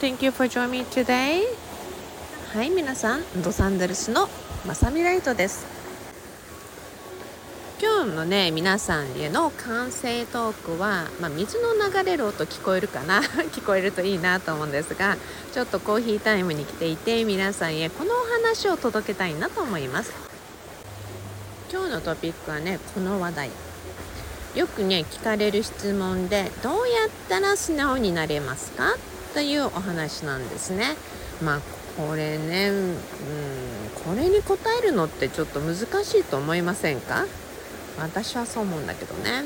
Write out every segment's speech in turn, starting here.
Thank you for joining me today. はい皆さんロサンゼルスのまさみライトです。今日のね皆さんへの完成トークは、まあ、水の流れる音聞こえるかな？聞こえるといいなと思うんですがちょっとコーヒータイムに来ていて皆さんへこのお話を届けたいなと思います。今日のトピックはねこの話題。よくね聞かれる質問でどうやったら素直になれますか？というお話なんですね。まあこれね、うん、これに答えるのってちょっと難しいと思いませんか？私はそう思うんだけどね。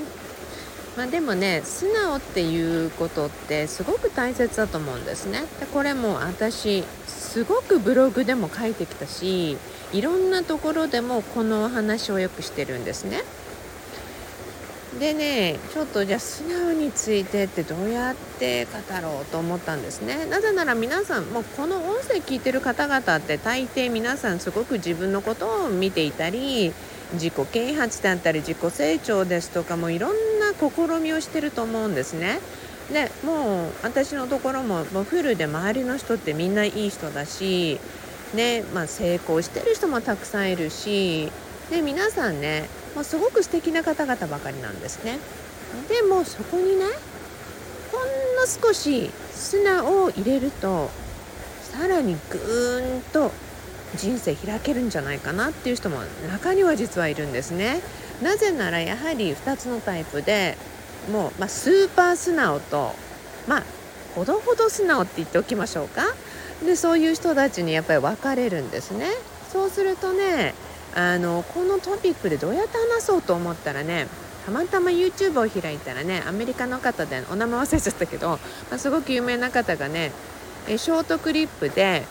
まあ、でもね素直っていうことってすごく大切だと思うんですね。でこれも私すごくブログでも書いてきたしいろんなところでもこのお話をよくしてるんですね。でねちょっとじゃあ素直についてってどうやって語ろうと思ったんですね。なぜなら皆さんもうこの音声聞いてる方々って大抵皆さんすごく自分のことを見ていたり自己啓発だったり自己成長ですとかもいろんな試みをしてると思うんですね。でもう私のところももうフルで周りの人ってみんないい人だしねまあ、成功してる人もたくさんいるしで皆さんねもうすごく素敵な方々ばかりなんですね。でもそこにねほんの少し砂を入れるとさらにぐーんと人生開けるんじゃないかなっていう人も中には実はいるんですね。なぜならやはり2つのタイプでもう、まあ、スーパー素直とまあほどほど素直って言っておきましょうか。でそういう人たちにやっぱり分かれるんですね。そうするとねあのこのトピックでどうやって話そうと思ったらねたまたま YouTube を開いたらねアメリカの方でお名前忘れちゃったけど、まあ、すごく有名な方がねえショートクリップで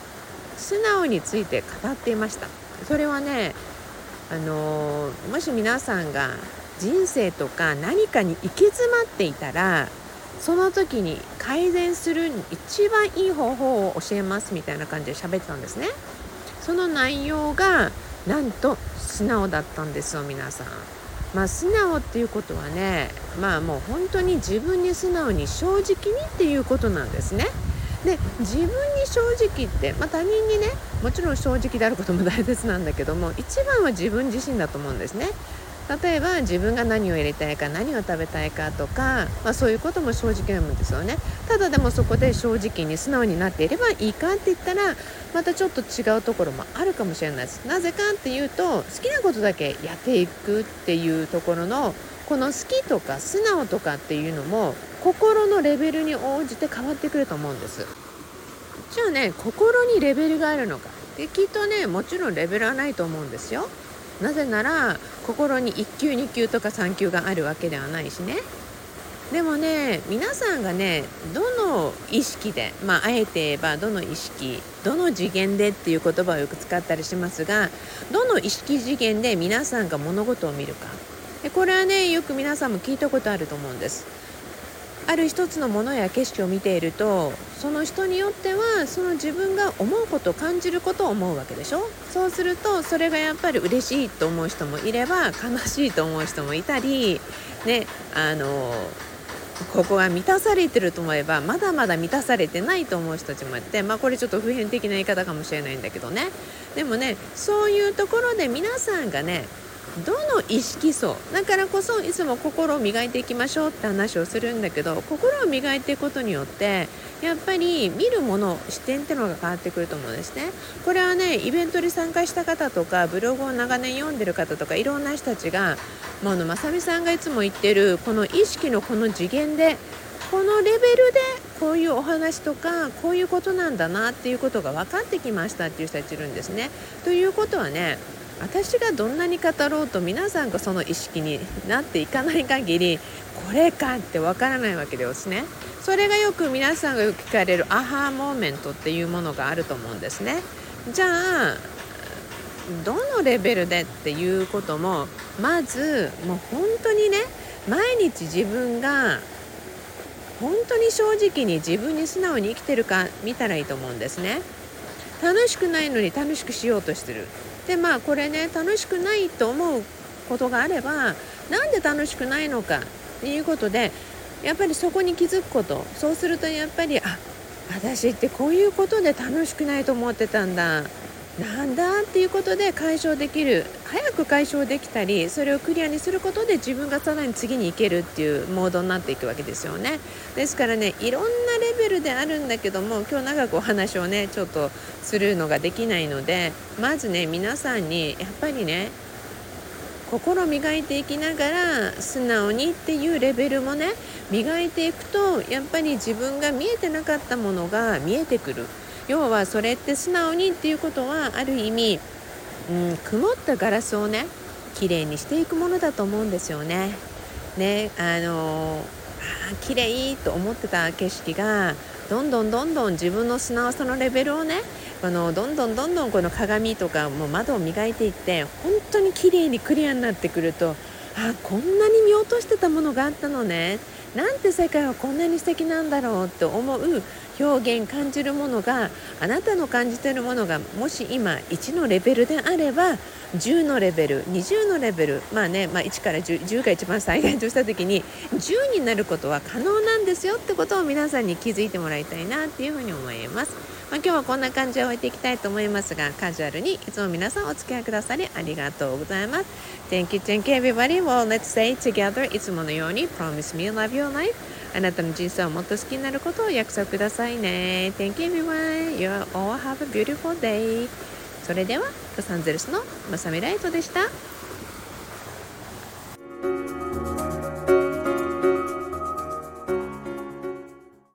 素直について語っていました。それはねあのもし皆さんが人生とか何かに行き詰まっていたらその時に改善する一番いい方法を教えますみたいな感じで喋ってたんですね。その内容がなんと素直だったんですよ皆さん。まあ、素直っていうことはねまあもう本当に自分に素直に正直にっていうことなんですね。で自分に正直って、まあ、他人にねもちろん正直であることも大切なんだけども一番は自分自身だと思うんですね。例えば自分が何を入れたいか何を食べたいかとか、まあ、そういうことも正直なんですよね。ただでもそこで正直に素直になっていればいいかって言ったらまたちょっと違うところもあるかもしれないです。なぜかっていうと好きなことだけやっていくっていうところのこの好きとか素直とかっていうのも心のレベルに応じて変わってくると思うんです。じゃあね心にレベルがあるのか。できっとねもちろんレベルはないと思うんですよ。なぜなら心に1級2級とか3級があるわけではないしね。でもね皆さんがねどの意識でまああえて言えばどの意識どの次元でっていう言葉をよく使ったりしますがどの意識次元で皆さんが物事を見るか。でこれはねよく皆さんも聞いたことあると思うんです。ある一つのものや景色を見ているとその人によってはその自分が思うこと感じることを思うわけでしょ？そうするとそれがやっぱり嬉しいと思う人もいれば悲しいと思う人もいたりねあのここが満たされてると思えばまだまだ満たされてないと思う人たちもいてまあこれちょっと普遍的な言い方かもしれないんだけどね。でもねそういうところで皆さんがねどの意識層だからこそいつも心を磨いていきましょうって話をするんだけど心を磨いていくことによってやっぱり見るもの視点ってのが変わってくると思うんですねこれはねイベントに参加した方とかブログを長年読んでる方とかいろんな人たちがもうあのまさみさんがいつも言ってるこの意識のこの次元でこのレベルでこういうお話とかこういうことなんだなっていうことが分かってきましたっていう人たちいるんですね。ということはね私がどんなに語ろうと皆さんがその意識になっていかない限りこれかってわからないわけですね。それがよく皆さんがよく聞かれるアハーモーメントっていうものがあると思うんですね。じゃあどのレベルでっていうこともまずもう本当にね毎日自分が本当に正直に自分に素直に生きてるか見たらいいと思うんですね。楽しくないのに楽しくしようとしてる。でまあこれね楽しくないと思うことがあれば何で楽しくないのかっていうことでやっぱりそこに気づくこと。そうするとやっぱりあ私ってこういうことで楽しくないと思ってたんだ。なんだっていうことで解消できる早く解消できたりそれをクリアにすることで自分がさらに次に行けるっていうモードになっていくわけですよね。ですからねいろんなレベルであるんだけども今日長くお話をねちょっとするのができないのでまずね皆さんにやっぱりね心磨いていきながら素直にっていうレベルもね磨いていくとやっぱり自分が見えてなかったものが見えてくる。要はそれって素直にっていうことはある意味、うん、曇ったガラスをね綺麗にしていくものだと思うんですよね。ねあのあ綺麗と思ってた景色がどんどんどんどん自分の素直さのレベルをねこのどんどんどんどんこの鏡とかも窓を磨いていって本当に綺麗にクリアになってくるとあこんなに見落としてたものがあったのねなんて世界はこんなに素敵なんだろうって思う表現感じるものがあなたの感じているものがもし今1のレベルであれば10のレベル20のレベルまあね、まあ、1から 10, 10が一番最大とした時に10になることは可能なんですよってことを皆さんに気づいてもらいたいなっていうふうに思います。まあ、今日はこんな感じで終えていきたいと思いますがカジュアルにいつも皆さんお付き合いくださりありがとうございます。Thank you, thank you everybody. Well, let's say together. いつものように Promise me love your life. あなたの人生をもっと好きになることを約束くださいね。Thank you everyone. You all have a beautiful day. それではロサンゼルスのまさみライトでした。